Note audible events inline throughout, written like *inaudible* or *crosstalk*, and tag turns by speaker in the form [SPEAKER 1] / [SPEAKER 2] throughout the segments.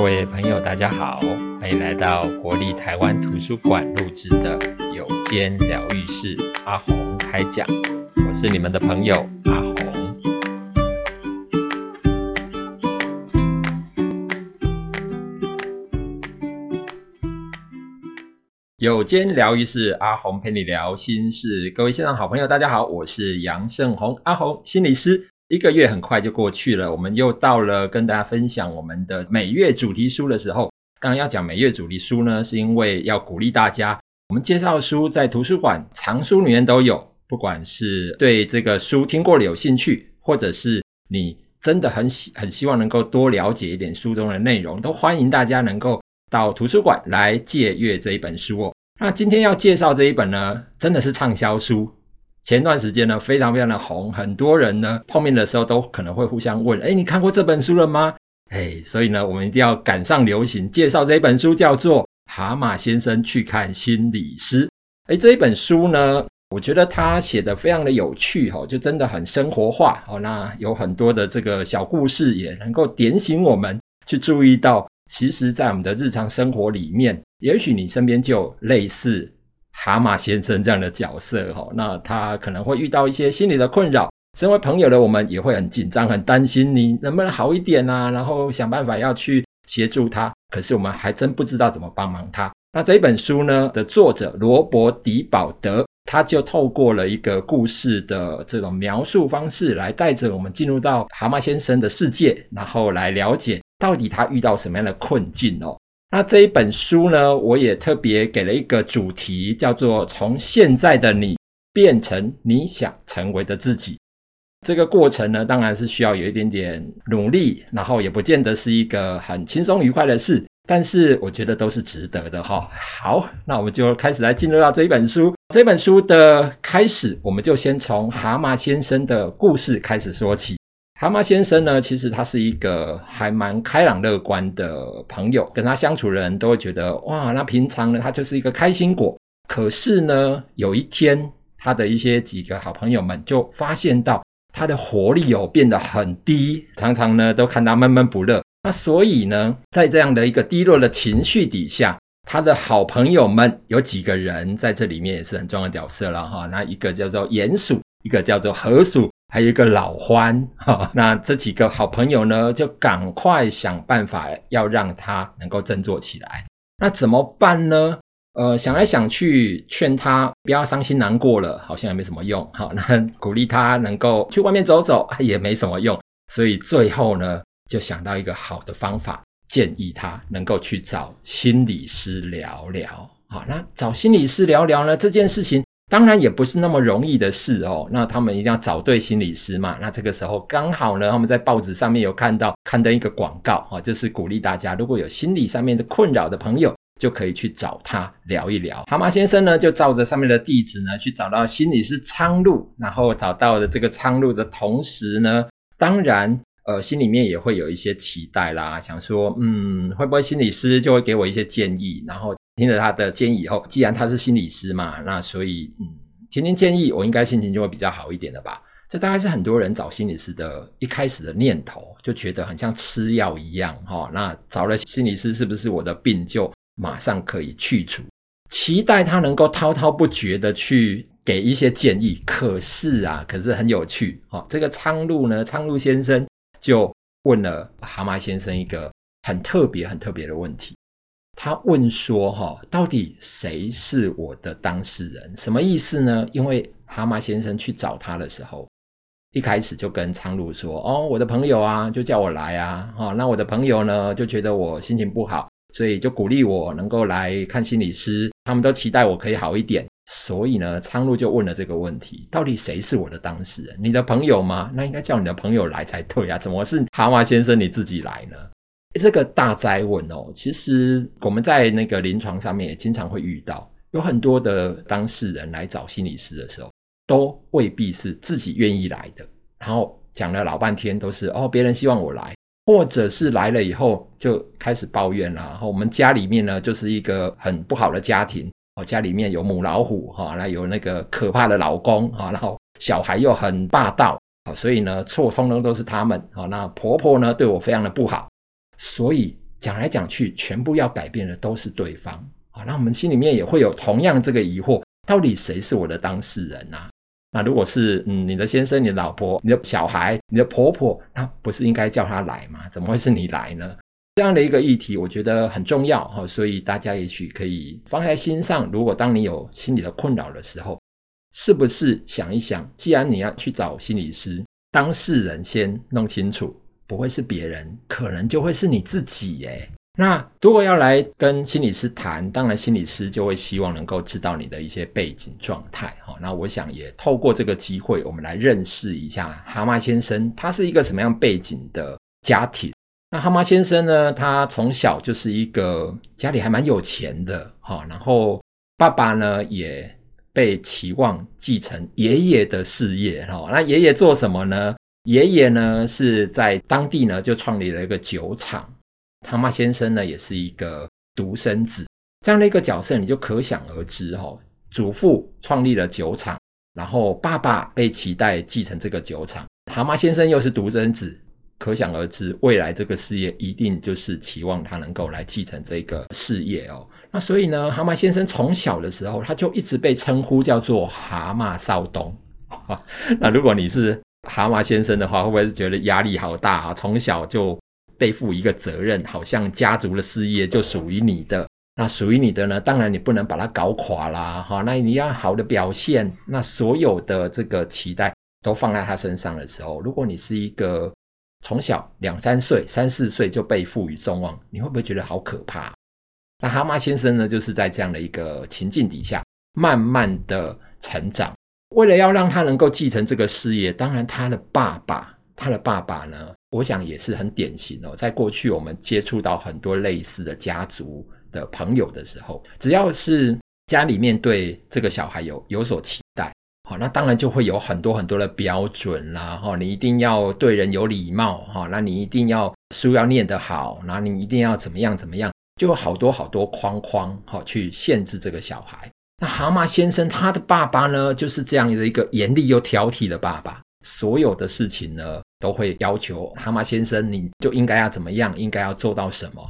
[SPEAKER 1] 各位朋友，大家好，欢迎来到国立台湾图书馆录制的有间疗愈室阿红开讲，我是你们的朋友阿红。有间疗愈室阿红陪你聊心事，各位线上好朋友，大家好，我是杨胜宏，阿红心理师。一个月很快就过去了，我们又到了跟大家分享我们的每月主题书的时候。刚刚要讲每月主题书呢，是因为要鼓励大家，我们介绍的书在图书馆藏书里面都有。不管是对这个书听过了有兴趣，或者是你真的很喜很希望能够多了解一点书中的内容，都欢迎大家能够到图书馆来借阅这一本书哦。那今天要介绍这一本呢，真的是畅销书。前段时间呢，非常非常的红，很多人呢碰面的时候都可能会互相问：“诶，你看过这本书了吗？”诶，所以呢，我们一定要赶上流行，介绍这一本书，叫做《蛤蟆先生去看心理师》。诶，这一本书呢，我觉得他写得非常的有趣，哈，就真的很生活化，哦，那有很多的这个小故事，也能够点醒我们去注意到，其实，在我们的日常生活里面，也许你身边就有类似。蛤蟆先生这样的角色，哈，那他可能会遇到一些心理的困扰。身为朋友的我们也会很紧张、很担心，你能不能好一点啊？然后想办法要去协助他。可是我们还真不知道怎么帮忙他。那这一本书呢的作者罗伯·迪保德，他就透过了一个故事的这种描述方式，来带着我们进入到蛤蟆先生的世界，然后来了解到底他遇到什么样的困境哦。那这一本书呢，我也特别给了一个主题，叫做“从现在的你变成你想成为的自己”。这个过程呢，当然是需要有一点点努力，然后也不见得是一个很轻松愉快的事，但是我觉得都是值得的哈。好，那我们就开始来进入到这一本书。这本书的开始，我们就先从蛤蟆先生的故事开始说起。蛤蟆先生呢，其实他是一个还蛮开朗乐观的朋友，跟他相处的人都会觉得哇，那平常呢，他就是一个开心果。可是呢，有一天，他的一些几个好朋友们就发现到他的活力哦变得很低，常常呢都看他闷闷不乐。那所以呢，在这样的一个低落的情绪底下，他的好朋友们有几个人在这里面也是很重要的角色了哈。那一个叫做鼹鼠，一个叫做河鼠。还有一个老欢，哈，那这几个好朋友呢，就赶快想办法要让他能够振作起来。那怎么办呢？呃，想来想去，劝他不要伤心难过了，好像也没什么用。好，那鼓励他能够去外面走走，也没什么用。所以最后呢，就想到一个好的方法，建议他能够去找心理师聊聊。好，那找心理师聊聊呢，这件事情。当然也不是那么容易的事哦。那他们一定要找对心理师嘛。那这个时候刚好呢，他们在报纸上面有看到刊登一个广告啊，就是鼓励大家如果有心理上面的困扰的朋友，就可以去找他聊一聊。蛤蟆先生呢，就照着上面的地址呢，去找到心理师苍鹭。然后找到了这个苍鹭的同时呢，当然呃，心里面也会有一些期待啦，想说嗯，会不会心理师就会给我一些建议，然后。听了他的建议以后，既然他是心理师嘛，那所以嗯，听听建议，我应该心情就会比较好一点了吧？这大概是很多人找心理师的一开始的念头，就觉得很像吃药一样哈、哦。那找了心理师，是不是我的病就马上可以去除？期待他能够滔滔不绝的去给一些建议。可是啊，可是很有趣哦。这个苍鹭呢，苍鹭先生就问了蛤蟆先生一个很特别、很特别的问题。他问说：“哈，到底谁是我的当事人？什么意思呢？因为蛤蟆先生去找他的时候，一开始就跟苍鹭说：‘哦，我的朋友啊，就叫我来啊。’哦，那我的朋友呢，就觉得我心情不好，所以就鼓励我能够来看心理师。他们都期待我可以好一点。所以呢，苍鹭就问了这个问题：到底谁是我的当事人？你的朋友吗？那应该叫你的朋友来才对啊，怎么是蛤蟆先生你自己来呢？”这个大哉问哦，其实我们在那个临床上面也经常会遇到，有很多的当事人来找心理师的时候，都未必是自己愿意来的。然后讲了老半天都是哦，别人希望我来，或者是来了以后就开始抱怨了。然后我们家里面呢，就是一个很不好的家庭哦，家里面有母老虎哈，那有那个可怕的老公哈，然后小孩又很霸道啊，所以呢错通通都是他们啊。那婆婆呢对我非常的不好。所以讲来讲去，全部要改变的都是对方啊。那我们心里面也会有同样这个疑惑：到底谁是我的当事人啊？那如果是嗯你的先生、你的老婆、你的小孩、你的婆婆，那不是应该叫他来吗？怎么会是你来呢？这样的一个议题，我觉得很重要哈，所以大家也许可以放在心上。如果当你有心理的困扰的时候，是不是想一想，既然你要去找心理师，当事人先弄清楚，不会是别人，可能就会是你自己耶。那如果要来跟心理师谈，当然心理师就会希望能够知道你的一些背景状态哈。那我想也透过这个机会，我们来认识一下蛤蟆先生，他是一个什么样背景的家庭。那蛤蟆先生呢，他从小就是一个家里还蛮有钱的哈，然后爸爸呢也被期望继承爷爷的事业哈。那爷爷做什么呢？爷爷呢是在当地呢就创立了一个酒厂。蛤蟆先生呢，也是一个独生子，这样的一个角色，你就可想而知哈。祖父创立了酒厂，然后爸爸被期待继承这个酒厂，蛤蟆先生又是独生子，可想而知，未来这个事业一定就是期望他能够来继承这个事业哦。那所以呢，蛤蟆先生从小的时候，他就一直被称呼叫做蛤蟆少东。*laughs* 那如果你是蛤蟆先生的话，会不会是觉得压力好大啊？从小就背负一个责任，好像家族的事业就属于你的。那属于你的呢？当然你不能把它搞垮啦，哈。那你要好的表现，那所有的这个期待都放在他身上的时候，如果你是一个从小两三岁、三四岁就被赋予众望，你会不会觉得好可怕？那蛤蟆先生呢，就是在这样的一个情境底下，慢慢的成长。为了要让他能够继承这个事业，当然他的爸爸，他的爸爸呢，我想也是很典型哦，在过去我们接触到很多类似的家族的朋友的时候，只要是家里面对这个小孩有有所期，那当然就会有很多很多的标准啦，哈，你一定要对人有礼貌，哈，那你一定要书要念得好，那你一定要怎么样怎么样，就有好多好多框框，哈，去限制这个小孩。那蛤蟆先生他的爸爸呢，就是这样的一个严厉又挑剔的爸爸，所有的事情呢。都会要求蛤蟆先生，你就应该要怎么样，应该要做到什么。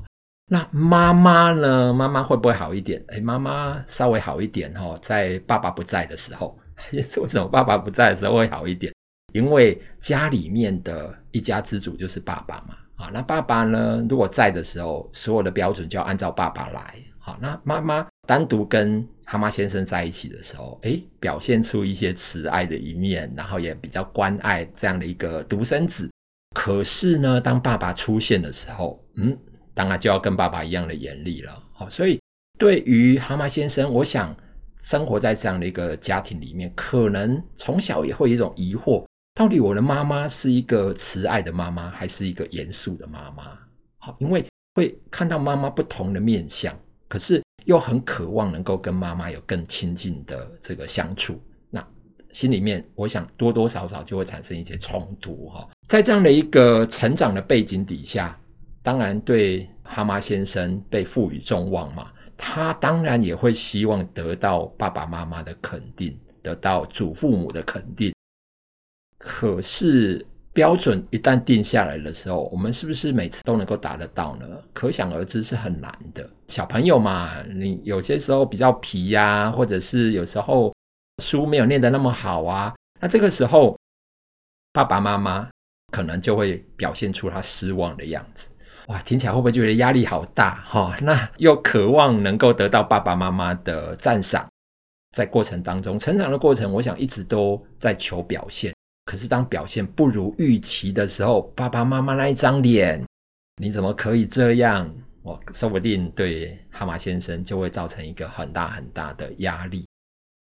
[SPEAKER 1] 那妈妈呢？妈妈会不会好一点？诶，妈妈稍微好一点哈，在爸爸不在的时候，*laughs* 为什么爸爸不在的时候会好一点？因为家里面的一家之主就是爸爸嘛。啊，那爸爸呢，如果在的时候，所有的标准就要按照爸爸来。好，那妈妈单独跟蛤蟆先生在一起的时候，诶，表现出一些慈爱的一面，然后也比较关爱这样的一个独生子。可是呢，当爸爸出现的时候，嗯，当然就要跟爸爸一样的严厉了。好，所以对于蛤蟆先生，我想生活在这样的一个家庭里面，可能从小也会有一种疑惑：到底我的妈妈是一个慈爱的妈妈，还是一个严肃的妈妈？好，因为会看到妈妈不同的面相。可是又很渴望能够跟妈妈有更亲近的这个相处，那心里面我想多多少少就会产生一些冲突哈。在这样的一个成长的背景底下，当然对蛤蟆先生被赋予众望嘛，他当然也会希望得到爸爸妈妈的肯定，得到祖父母的肯定。可是。标准一旦定下来的时候，我们是不是每次都能够达得到呢？可想而知是很难的。小朋友嘛，你有些时候比较皮呀、或者是有时候书没有念得那么好啊，那这个时候爸爸妈妈可能就会表现出他失望的样子。哇，听起来会不会觉得压力好大哈、那又渴望能够得到爸爸妈妈的赞赏，在过程当中成长的过程，我想一直都在求表现。可是当表现不如预期的时候，爸爸妈妈那一张脸，你怎么可以这样？我说不定对蛤蟆先生就会造成一个很大很大的压力。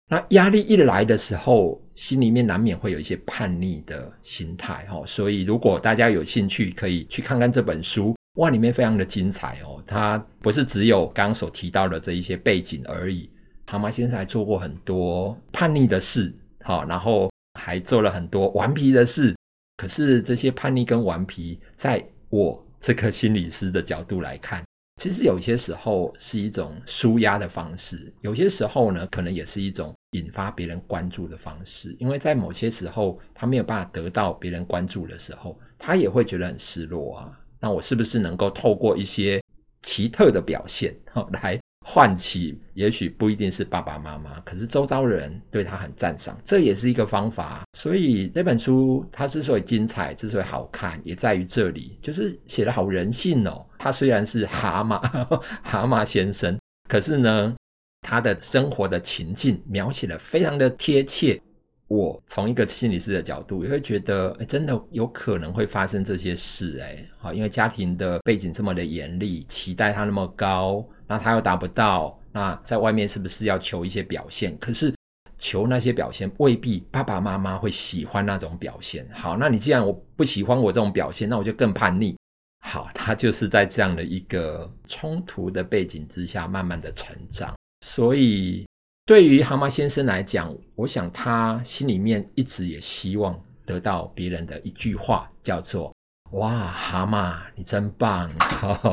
[SPEAKER 1] 那压力一来的时候，心里面难免会有一些叛逆的心态哦。所以如果大家有兴趣，可以去看看这本书，哇，里面非常的精彩哦。他不是只有刚刚所提到的这一些背景而已，蛤蟆先生还做过很多叛逆的事，好，然后。还做了很多顽皮的事，可是这些叛逆跟顽皮，在我这个心理师的角度来看，其实有些时候是一种纾压的方式，有些时候呢，可能也是一种引发别人关注的方式。因为在某些时候，他没有办法得到别人关注的时候，他也会觉得很失落啊。那我是不是能够透过一些奇特的表现，好 *laughs* 来唤起，也许不一定是爸爸妈妈，可是周遭人对他很赞赏，这也是一个方法。所以那本书它之所以精彩，之所以好看，也在于这里，就是写得好人性哦。他虽然是蛤蟆，*laughs* 蛤蟆先生，可是呢，他的生活的情境描写得非常的贴切。我从一个心理师的角度，也会觉得，诶，真的有可能会发生这些事，诶，好，因为家庭的背景这么的严厉，期待他那么高，那他又达不到，那在外面是不是要求一些表现？可是求那些表现，未必爸爸妈妈会喜欢那种表现。好，那你既然我不喜欢我这种表现，那我就更叛逆。好，他就是在这样的一个冲突的背景之下，慢慢的成长，所以。对于蛤蟆先生来讲，我想他心里面一直也希望得到别人的一句话，叫做“哇，蛤蟆，你真棒！”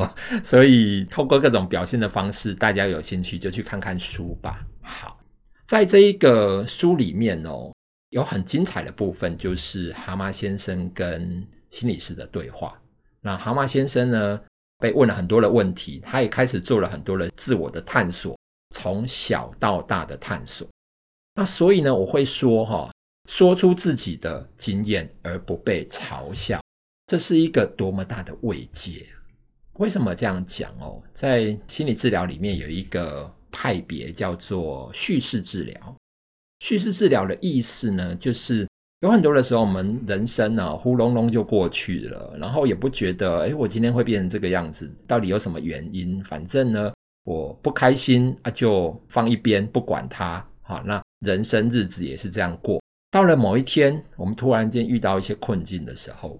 [SPEAKER 1] *laughs* 所以透过各种表现的方式，大家有兴趣就去看看书吧。好，在这一个书里面哦，有很精彩的部分，就是蛤蟆先生跟心理师的对话。那蛤蟆先生呢，被问了很多的问题，他也开始做了很多的自我的探索。从小到大的探索，那所以呢，我会说哈，说出自己的经验而不被嘲笑，这是一个多么大的慰藉。为什么这样讲哦？在心理治疗里面有一个派别叫做叙事治疗。叙事治疗的意思呢，就是有很多的时候，我们人生呢，呼隆隆就过去了，然后也不觉得，诶，我今天会变成这个样子，到底有什么原因？反正呢。我不开心啊，就放一边不管它。好，那人生日子也是这样过。到了某一天，我们突然间遇到一些困境的时候，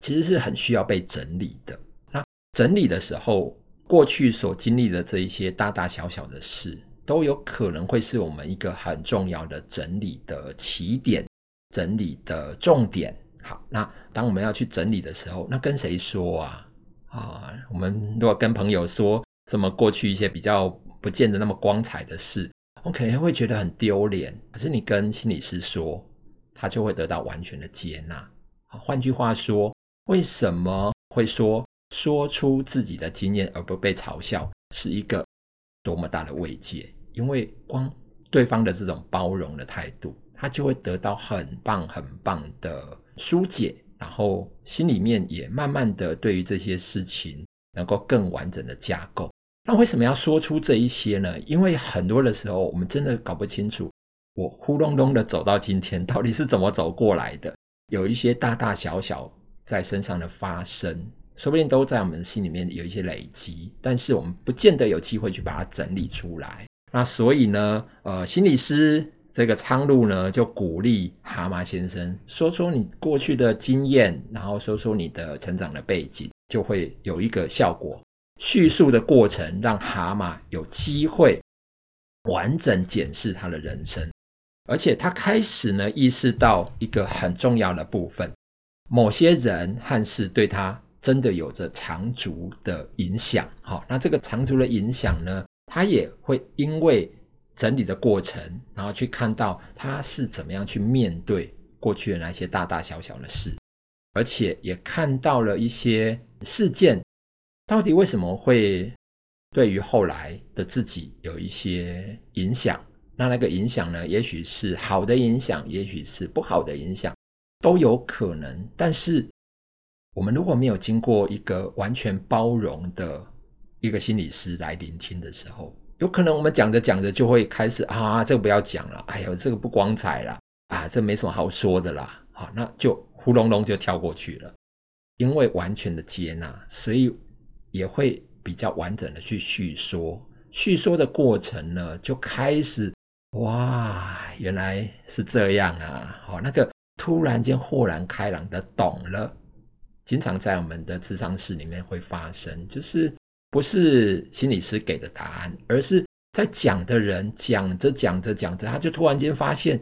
[SPEAKER 1] 其实是很需要被整理的。那整理的时候，过去所经历的这一些大大小小的事，都有可能会是我们一个很重要的整理的起点，整理的重点。好，那当我们要去整理的时候，那跟谁说啊？啊，我们如果跟朋友说。什么过去一些比较不见得那么光彩的事，我可能会觉得很丢脸。可是你跟心理师说，他就会得到完全的接纳。换句话说，为什么会说说出自己的经验而不被嘲笑，是一个多么大的慰藉？因为光对方的这种包容的态度，他就会得到很棒很棒的疏解，然后心里面也慢慢的对于这些事情能够更完整的架构。那为什么要说出这一些呢？因为很多的时候，我们真的搞不清楚，我呼隆隆的走到今天，到底是怎么走过来的。有一些大大小小在身上的发生，说不定都在我们心里面有一些累积，但是我们不见得有机会去把它整理出来。那所以呢，呃，心理师这个苍鹭呢，就鼓励蛤蟆先生说说你过去的经验，然后说说你的成长的背景，就会有一个效果。叙述的过程让蛤蟆有机会完整检视他的人生，而且他开始呢意识到一个很重要的部分：某些人和事对他真的有着长足的影响。好，那这个长足的影响呢，他也会因为整理的过程，然后去看到他是怎么样去面对过去的那些大大小小的事，而且也看到了一些事件。到底为什么会对于后来的自己有一些影响？那那个影响呢？也许是好的影响，也许是不好的影响，都有可能。但是我们如果没有经过一个完全包容的一个心理师来聆听的时候，有可能我们讲着讲着就会开始啊，这个不要讲了，哎呦，这个不光彩了啊，这没什么好说的啦，好，那就呼隆隆就跳过去了，因为完全的接纳，所以。也会比较完整的去叙说，叙说的过程呢，就开始哇，原来是这样啊！好，那个突然间豁然开朗的懂了，经常在我们的智商室里面会发生，就是不是心理师给的答案，而是在讲的人讲着讲着讲着，他就突然间发现，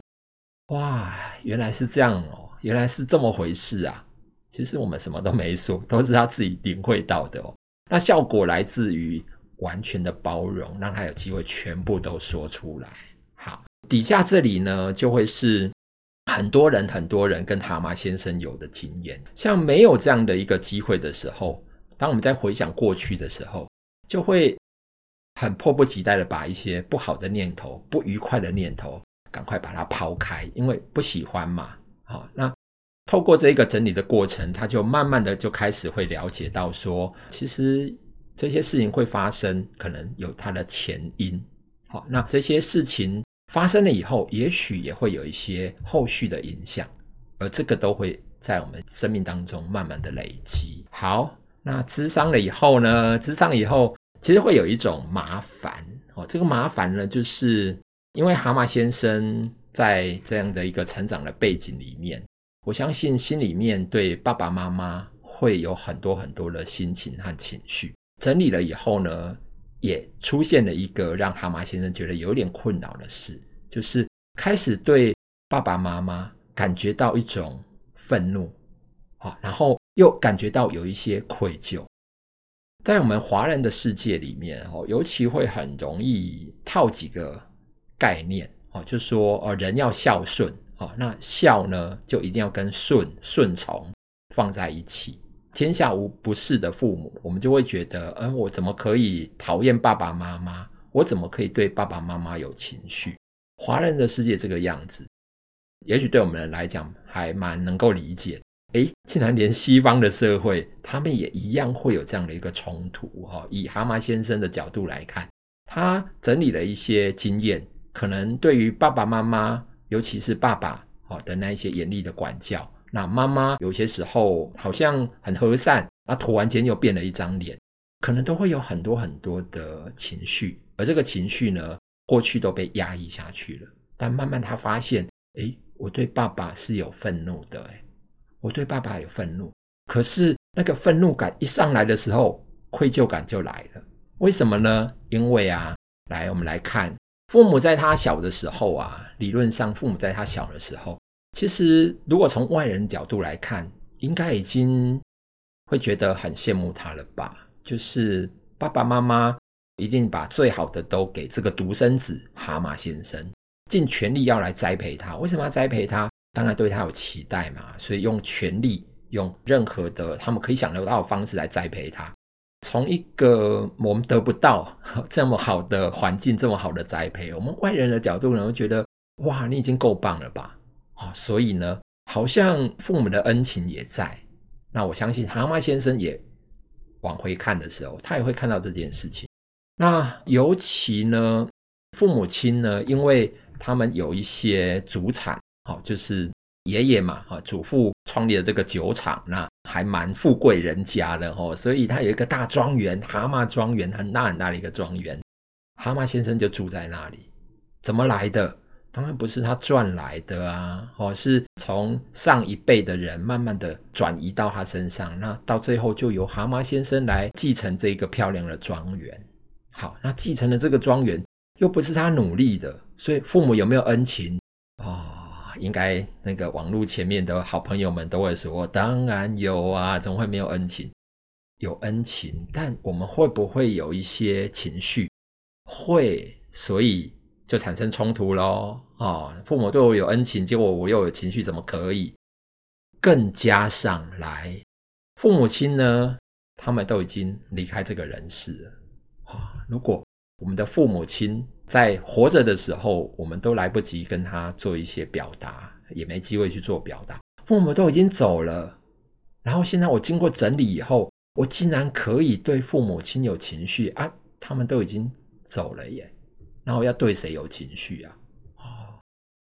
[SPEAKER 1] 哇，原来是这样哦，原来是这么回事啊！其实我们什么都没说，都是他自己领会到的哦。那效果来自于完全的包容，让他有机会全部都说出来。好，底下这里呢，就会是很多人很多人跟蛤蟆先生有的经验。像没有这样的一个机会的时候，当我们在回想过去的时候，就会很迫不及待的把一些不好的念头、不愉快的念头赶快把它抛开，因为不喜欢嘛。好，那透过这个整理的过程，他就慢慢的就开始会了解到说，其实这些事情会发生，可能有它的前因。好，那这些事情发生了以后，也许也会有一些后续的影响，而这个都会在我们生命当中慢慢的累积。好，那咨商了以后呢？咨商以后，其实会有一种麻烦哦。这个麻烦呢，就是因为蛤蟆先生。在这样的一个成长的背景里面，我相信心里面对爸爸妈妈会有很多很多的心情和情绪。整理了以后呢，也出现了一个让蛤蟆先生觉得有点困扰的事，就是开始对爸爸妈妈感觉到一种愤怒，啊，然后又感觉到有一些愧疚。在我们华人的世界里面，哦，尤其会很容易套几个概念。哦，就说呃，人要孝顺哦，那孝呢，就一定要跟顺顺从放在一起。天下无不是的父母，我们就会觉得，嗯，我怎么可以讨厌爸爸妈妈？我怎么可以对爸爸妈妈有情绪？华人的世界这个样子，也许对我们来讲还蛮能够理解。诶，竟然连西方的社会，他们也一样会有这样的一个冲突哈。以蛤蟆先生的角度来看，他整理了一些经验。可能对于爸爸妈妈，尤其是爸爸哦的那一些严厉的管教，那妈妈有些时候好像很和善，那突然间又变了一张脸，可能都会有很多很多的情绪，而这个情绪呢，过去都被压抑下去了。但慢慢他发现，诶，我对爸爸是有愤怒的，诶，我对爸爸有愤怒，可是那个愤怒感一上来的时候，愧疚感就来了。为什么呢？因为啊，来我们来看。父母在他小的时候啊，理论上父母在他小的时候，其实如果从外人角度来看，应该已经会觉得很羡慕他了吧？就是爸爸妈妈一定把最好的都给这个独生子蛤蟆先生，尽全力要来栽培他。为什么要栽培他？当然对他有期待嘛，所以用全力，用任何的他们可以想得到的方式来栽培他。从一个我们得不到 *laughs* 这么好的环境，这么好的栽培，我们外人的角度呢，会觉得哇，你已经够棒了吧？啊，所以呢，好像父母的恩情也在。那我相信蛤蟆先生也往回看的时候，他也会看到这件事情。那尤其呢，父母亲呢，因为他们有一些祖产，好，就是。爷爷嘛，哈，祖父创立了这个酒厂，那还蛮富贵人家的哦，所以他有一个大庄园，蛤蟆庄园，很大很大的一个庄园。蛤蟆先生就住在那里，怎么来的？当然不是他赚来的啊，哦，是从上一辈的人慢慢的转移到他身上，那到最后就由蛤蟆先生来继承这个漂亮的庄园。好，那继承了这个庄园，又不是他努力的，所以父母有没有恩情？哦。应该那个网络前面的好朋友们都会说，当然有啊，怎么会没有恩情？有恩情，但我们会不会有一些情绪？会，所以就产生冲突咯。哦，父母对我有恩情，结果我又有情绪，怎么可以？更加上来，父母亲呢，他们都已经离开这个人世了。啊、如果我们的父母亲，在活着的时候，我们都来不及跟他做一些表达，也没机会去做表达。父母都已经走了，然后现在我经过整理以后，我竟然可以对父母亲有情绪啊！他们都已经走了耶，然后要对谁有情绪啊？哦，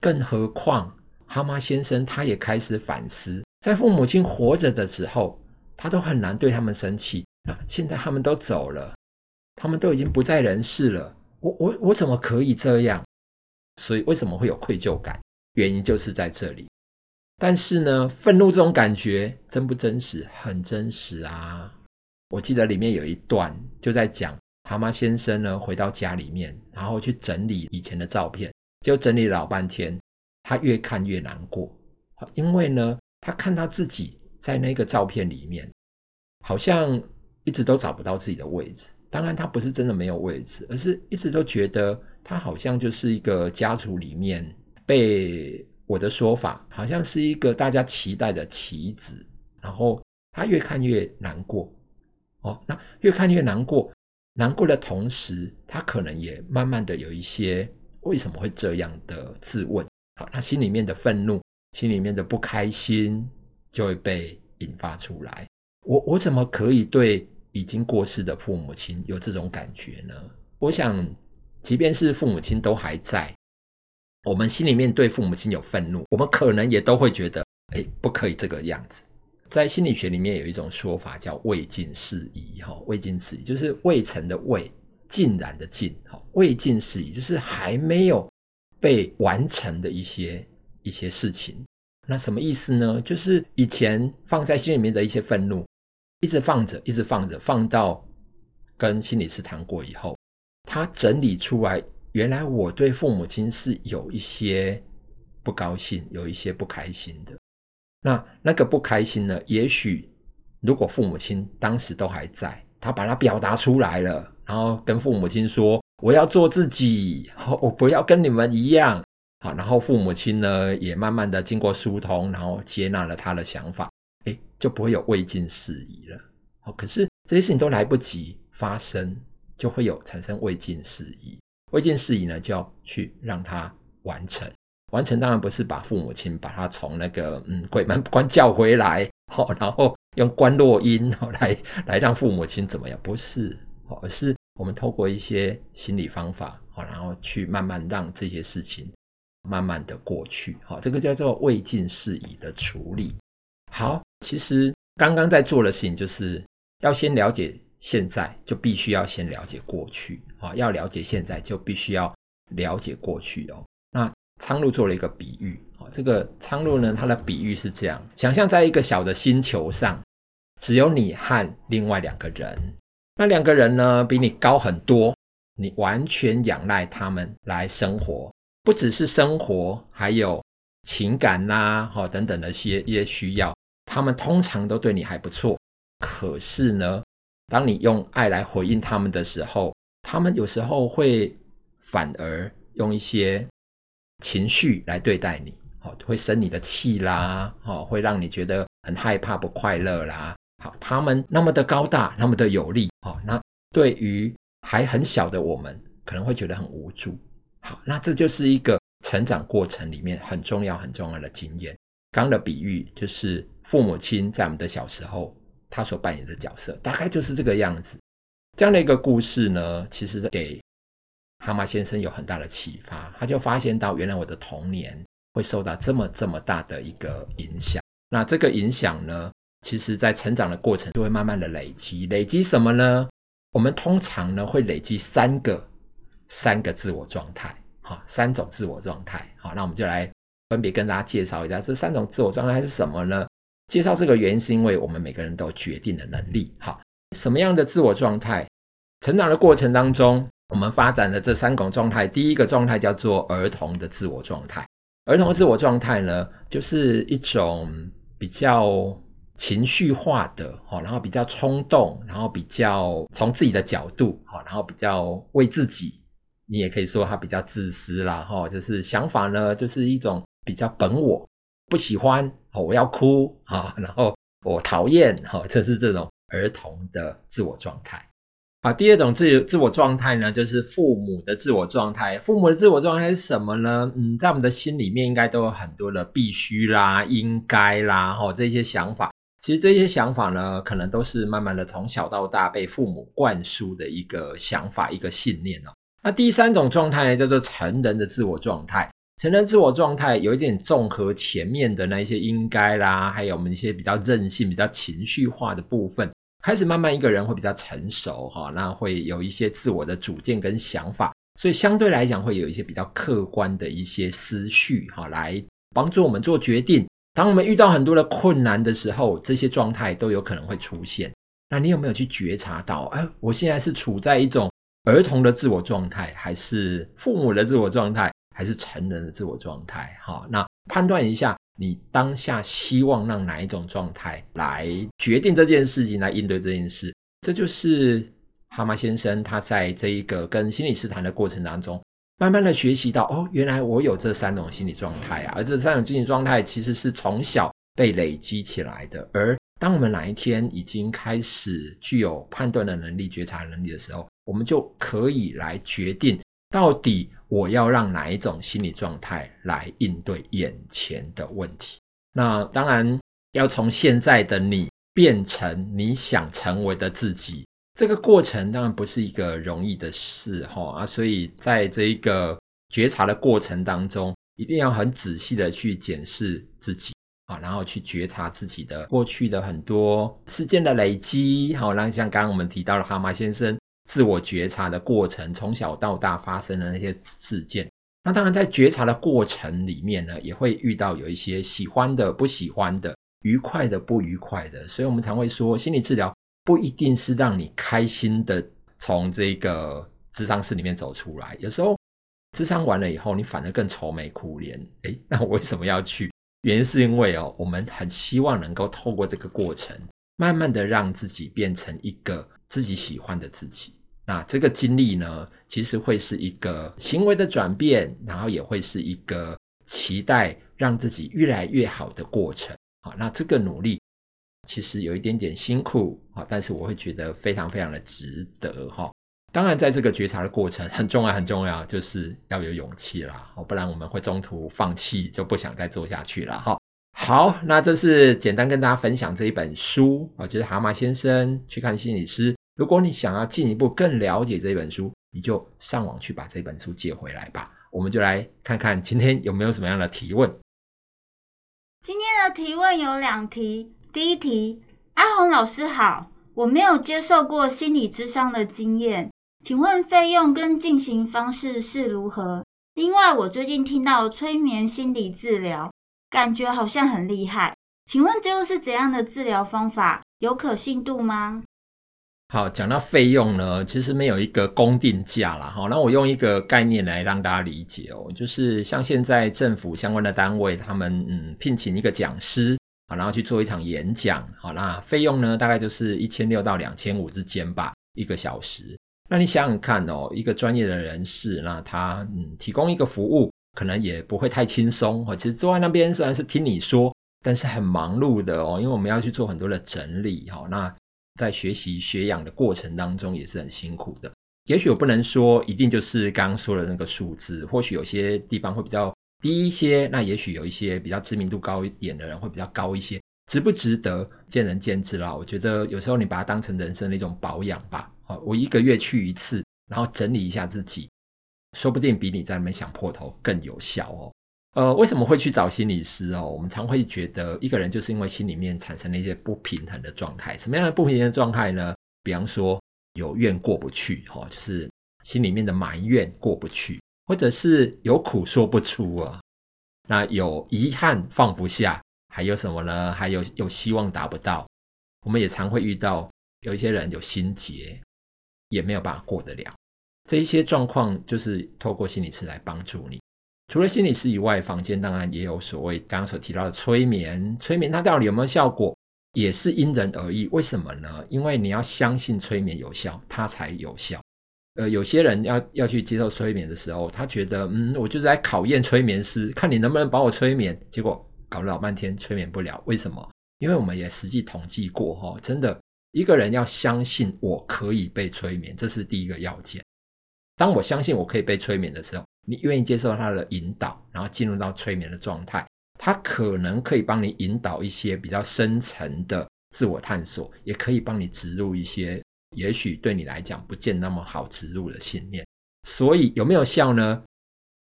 [SPEAKER 1] 更何况蛤蟆先生他也开始反思，在父母亲活着的时候，他都很难对他们生气。那现在他们都走了，他们都已经不在人世了。我我我怎么可以这样？所以为什么会有愧疚感？原因就是在这里。但是呢，愤怒这种感觉真不真实？很真实啊！我记得里面有一段就在讲蛤蟆先生呢回到家里面，然后去整理以前的照片，就整理了老半天，他越看越难过，因为呢，他看到自己在那个照片里面，好像一直都找不到自己的位置。当然，他不是真的没有位置，而是一直都觉得他好像就是一个家族里面被我的说法，好像是一个大家期待的棋子。然后他越看越难过，哦，那越看越难过，难过的同时，他可能也慢慢的有一些为什么会这样的自问。好，他心里面的愤怒，心里面的不开心就会被引发出来。我我怎么可以对已经过世的父母亲有这种感觉呢？我想，即便是父母亲都还在，我们心里面对父母亲有愤怒，我们可能也都会觉得，哎，不可以这个样子。在心理学里面有一种说法叫未尽事宜，哈，未尽事宜就是未成的未，尽然的尽，哈，未尽事宜就是还没有被完成的一些一些事情。那什么意思呢？就是以前放在心里面的一些愤怒，一直放着，一直放着，放到跟心理师谈过以后，他整理出来，原来我对父母亲是有一些不高兴，有一些不开心的。那那个不开心呢？也许如果父母亲当时都还在，他把它表达出来了，然后跟父母亲说：“我要做自己，我不要跟你们一样。”好，然后父母亲呢也慢慢的经过疏通，然后接纳了他的想法，就不会有未尽事宜了。好，可是这些事情都来不及发生，就会有产生未尽事宜。未尽事宜呢，就要去让它完成。完成当然不是把父母亲把他从那个嗯鬼门关叫回来，好，然后用观落阴来来让父母亲怎么样？不是，而是我们透过一些心理方法，好，然后去慢慢让这些事情慢慢的过去，好，这个叫做未尽事宜的处理。好，其实刚刚在做的事情就是要先了解现在，就必须要先了解过去，啊，要了解现在就必须要了解过去哦。那苍鹭做了一个比喻，啊这个苍鹭呢，它的比喻是这样：想象在一个小的星球上，只有你和另外两个人，那两个人呢比你高很多，你完全仰赖他们来生活，不只是生活，还有情感呐，等等的一些一些需要，他们通常都对你还不错。可是呢，当你用爱来回应他们的时候，他们有时候会反而用一些。情绪来对待你，好，会生你的气啦，好，会让你觉得很害怕、不快乐啦。好，他们那么的高大，那么的有力，哦，那对于还很小的我们，可能会觉得很无助。好，那这就是一个成长过程里面很重要、很重要的经验。刚的比喻就是父母亲在我们的小时候，他所扮演的角色，大概就是这个样子。这样的一个故事呢，其实给。蛤蟆先生有很大的启发，他就发现到原来我的童年会受到这么这么大的一个影响。那这个影响呢，其实在成长的过程就会慢慢的累积。累积什么呢？我们通常呢会累积三个三个自我状态，哈，三种自我状态。好，那我们就来分别跟大家介绍一下这三种自我状态是什么呢？介绍这个原因是因为我们每个人都决定的能力。好，什么样的自我状态？成长的过程当中。我们发展的这三种状态，第一个状态叫做儿童的自我状态。儿童的自我状态呢，就是一种比较情绪化的哈，然后比较冲动，然后比较从自己的角度哈，然后比较为自己，你也可以说他比较自私啦，哈，就是想法呢，就是一种比较本我，不喜欢，我要哭啊，然后我讨厌，哈，这是这种儿童的自我状态。好，第二种自自我状态呢，就是父母的自我状态。父母的自我状态是什么呢？嗯，在我们的心里面，应该都有很多的必须啦、应该啦，哈，这些想法。其实这些想法呢，可能都是慢慢的从小到大被父母灌输的一个想法、一个信念哦。那第三种状态呢，叫做成人的自我状态。成人自我状态有一点综合前面的那一些应该啦，还有我们一些比较任性、比较情绪化的部分。开始慢慢一个人会比较成熟哈，那会有一些自我的主见跟想法，所以相对来讲会有一些比较客观的一些思绪哈，来帮助我们做决定。当我们遇到很多的困难的时候，这些状态都有可能会出现。那你有没有去觉察到？哎，我现在是处在一种儿童的自我状态，还是父母的自我状态，还是成人的自我状态？哈，那判断一下。你当下希望让哪一种状态来决定这件事情，来应对这件事？这就是蛤蟆先生他在这一个跟心理师谈的过程当中，慢慢的学习到，哦，原来我有这三种心理状态啊，而这三种心理状态其实是从小被累积起来的。而当我们哪一天已经开始具有判断的能力、觉察能力的时候，我们就可以来决定，到底我要让哪一种心理状态来应对眼前的问题。那当然要从现在的你变成你想成为的自己，这个过程当然不是一个容易的事哈啊，所以在这一个觉察的过程当中，一定要很仔细的去检视自己啊，然后去觉察自己的过去的很多事件的累积，好，那像刚刚我们提到了蛤蟆先生自我觉察的过程，从小到大发生的那些事件。那当然，在觉察的过程里面呢，也会遇到有一些喜欢的、不喜欢的、愉快的、不愉快的。所以，我们常会说，心理治疗不一定是让你开心的从这个智商室里面走出来。有时候，智商完了以后，你反而更愁眉苦脸。诶，那我为什么要去？原因是因为哦，我们很希望能够透过这个过程，慢慢的让自己变成一个自己喜欢的自己。那这个经历呢，其实会是一个行为的转变，然后也会是一个期待让自己越来越好的过程。好，那这个努力其实有一点点辛苦啊，但是我会觉得非常非常的值得哈。当然，在这个觉察的过程很重要很重要，就是要有勇气啦，不然我们会中途放弃，就不想再做下去了哈。好，那这是简单跟大家分享这一本书啊，就是蛤蟆先生去看心理师。如果你想要进一步更了解这本书，你就上网去把这本书借回来吧。我们就来看看今天有没有什么样的提问。
[SPEAKER 2] 今天的提问有两题。第一题，阿红老师好，我没有接受过心理咨商的经验，请问费用跟进行方式是如何？另外，我最近听到催眠心理治疗，感觉好像很厉害，请问这又是怎样的治疗方法？有可信度吗？
[SPEAKER 1] 好，讲到费用呢，其实没有一个公定价啦。好，那我用一个概念来让大家理解哦，就是像现在政府相关的单位，他们嗯聘请一个讲师啊，然后去做一场演讲，好，那费用呢大概就是一千六到两千五之间吧，一个小时。那你想想看哦，一个专业的人士，那他嗯提供一个服务，可能也不会太轻松哦。其实坐在那边虽然是听你说，但是很忙碌的哦，因为我们要去做很多的整理哈，那。在学习学养的过程当中也是很辛苦的。也许我不能说一定就是刚刚说的那个数字，或许有些地方会比较低一些，那也许有一些比较知名度高一点的人会比较高一些，值不值得见仁见智啦。我觉得有时候你把它当成人生的一种保养吧。我一个月去一次，然后整理一下自己，说不定比你在那边想破头更有效哦。呃，为什么会去找心理师哦？我们常会觉得一个人就是因为心里面产生了一些不平衡的状态。什么样的不平衡状态呢？比方说有怨过不去，哈，就是心里面的埋怨过不去，或者是有苦说不出啊。那有遗憾放不下，还有什么呢？还有有希望达不到。我们也常会遇到有一些人有心结，也没有办法过得了。这一些状况就是透过心理师来帮助你。除了心理师以外，坊间当然也有所谓刚刚所提到的催眠。催眠它到底有没有效果，也是因人而异。为什么呢？因为你要相信催眠有效，它才有效。呃，有些人要要去接受催眠的时候，他觉得，嗯，我就是在考验催眠师，看你能不能把我催眠。结果搞了老半天催眠不了，为什么？因为我们也实际统计过，哈，真的一个人要相信我可以被催眠，这是第一个要件。当我相信我可以被催眠的时候，你愿意接受他的引导，然后进入到催眠的状态，他可能可以帮你引导一些比较深层的自我探索，也可以帮你植入一些也许对你来讲不见那么好植入的信念。所以有没有效呢？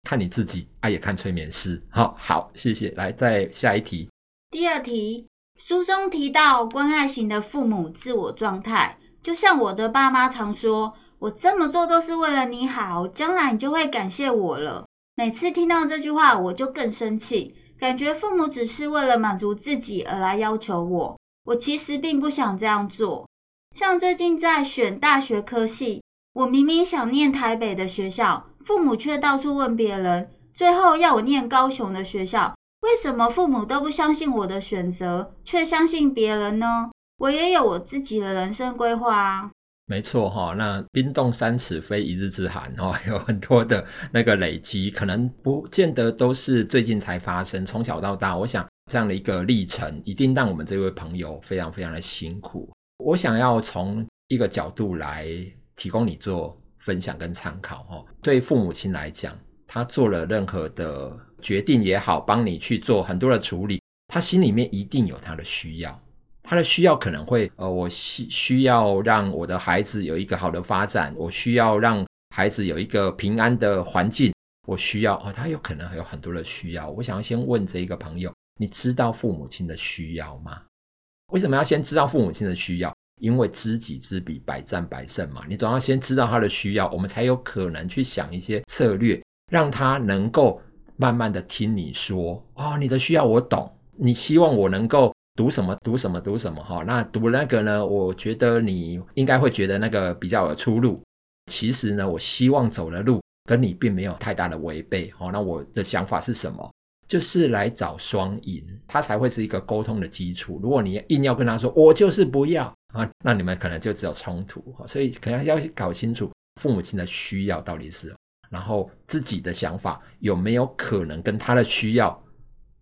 [SPEAKER 1] 看你自己，啊，也看催眠师。*laughs* 好，好，谢谢。来，再下一题。
[SPEAKER 2] 第二题，书中提到关爱型的父母自我状态，就像我的爸妈常说。我这么做都是为了你好，将来你就会感谢我了。每次听到这句话，我就更生气，感觉父母只是为了满足自己而来要求我。我其实并不想这样做。像最近在选大学科系，我明明想念台北的学校，父母却到处问别人，最后要我念高雄的学校。为什么父母都不相信我的选择，却相信别人呢？我也有我自己的人生规划啊。
[SPEAKER 1] 没错哈，那冰冻三尺非一日之寒哈，*laughs* 有很多的那个累积，可能不见得都是最近才发生。从小到大，我想这样的一个历程，一定让我们这位朋友非常非常的辛苦。我想要从一个角度来提供你做分享跟参考哈。对父母亲来讲，他做了任何的决定也好，帮你去做很多的处理，他心里面一定有他的需要。他的需要可能会，呃，我需需要让我的孩子有一个好的发展，我需要让孩子有一个平安的环境，我需要哦，他有可能还有很多的需要。我想要先问这一个朋友，你知道父母亲的需要吗？为什么要先知道父母亲的需要？因为知己知彼，百战百胜嘛。你总要先知道他的需要，我们才有可能去想一些策略，让他能够慢慢的听你说。哦，你的需要我懂，你希望我能够。读什么读什么读什么哈？那读那个呢？我觉得你应该会觉得那个比较有出路。其实呢，我希望走的路跟你并没有太大的违背。好，那我的想法是什么？就是来找双赢，它才会是一个沟通的基础。如果你硬要跟他说我就是不要啊，那你们可能就只有冲突。所以可能要搞清楚父母亲的需要到底是，然后自己的想法有没有可能跟他的需要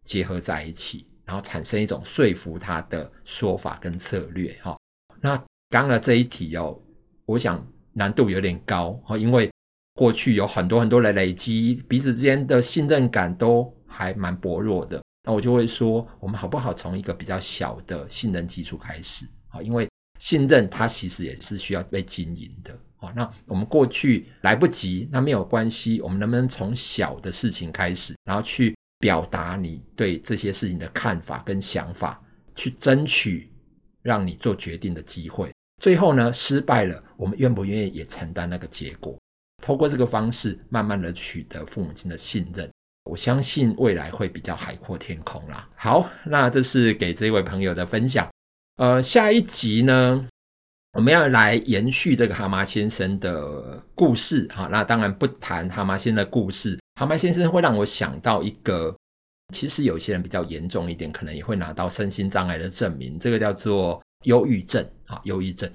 [SPEAKER 1] 结合在一起。然后产生一种说服他的说法跟策略哈。那刚刚这一题哦，我想难度有点高哈，因为过去有很多很多的累积，彼此之间的信任感都还蛮薄弱的。那我就会说，我们好不好从一个比较小的信任基础开始啊？因为信任它其实也是需要被经营的啊。那我们过去来不及，那没有关系，我们能不能从小的事情开始，然后去表达你对这些事情的看法跟想法，去争取让你做决定的机会。最后呢，失败了，我们愿不愿意也承担那个结果？透过这个方式，慢慢的取得父母亲的信任，我相信未来会比较海阔天空啦。好，那这是给这位朋友的分享。呃，下一集呢，我们要来延续这个蛤蟆先生的故事。哈，那当然不谈蛤蟆先生的故事。蛤蟆先生会让我想到一个，其实有些人比较严重一点，可能也会拿到身心障碍的证明，这个叫做忧郁症啊。忧郁症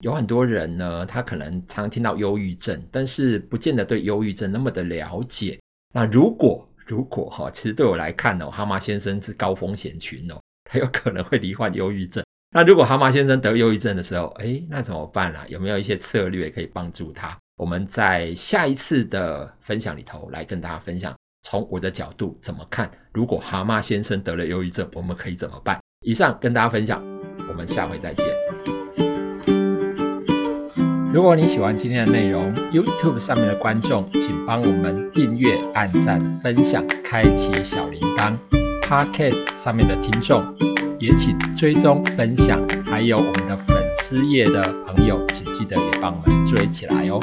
[SPEAKER 1] 有很多人呢，他可能常听到忧郁症，但是不见得对忧郁症那么的了解。那如果如果哈，其实对我来看哦，蛤蟆先生是高风险群哦，他有可能会罹患忧郁症。那如果蛤蟆先生得忧郁症的时候，诶，那怎么办啊？有没有一些策略可以帮助他？我们在下一次的分享里头来跟大家分享，从我的角度怎么看，如果蛤蟆先生得了忧郁症，我们可以怎么办？以上跟大家分享，我们下回再见。如果你喜欢今天的内容，YouTube 上面的观众，请帮我们订阅、按赞、分享、开启小铃铛；Podcast 上面的听众，也请追踪、分享，还有我们的粉丝页的朋友，请记得也帮我们追起来哦。